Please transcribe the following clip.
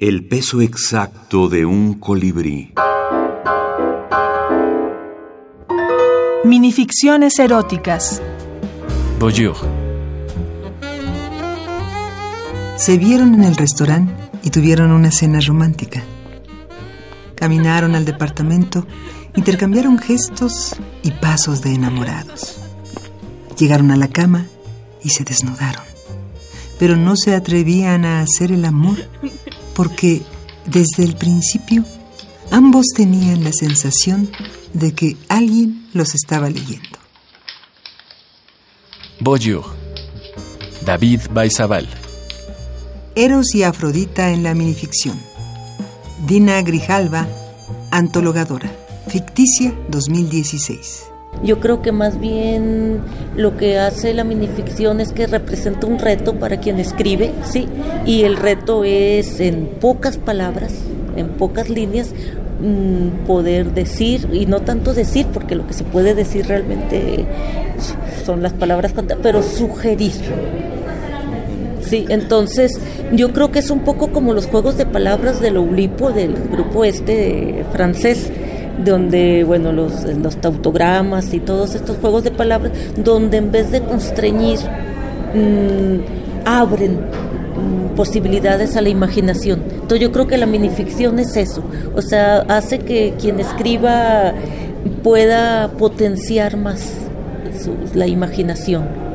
El peso exacto de un colibrí. Minificciones eróticas. Bonjour. Se vieron en el restaurante y tuvieron una cena romántica. Caminaron al departamento, intercambiaron gestos y pasos de enamorados. Llegaron a la cama y se desnudaron. Pero no se atrevían a hacer el amor porque desde el principio ambos tenían la sensación de que alguien los estaba leyendo. Bonjour. David Baizabal. Eros y Afrodita en la minificción. Dina Grijalva, antologadora. Ficticia 2016. Yo creo que más bien lo que hace la minificción es que representa un reto para quien escribe, ¿sí? Y el reto es en pocas palabras, en pocas líneas, mm, poder decir, y no tanto decir, porque lo que se puede decir realmente son las palabras, pero sugerir. Sí, entonces yo creo que es un poco como los juegos de palabras del Oulipo, del grupo este francés, donde, bueno, los, los tautogramas y todos estos juegos de palabras, donde en vez de constreñir, mm, abren mm, posibilidades a la imaginación. Entonces yo creo que la minificción es eso, o sea, hace que quien escriba pueda potenciar más su- la imaginación.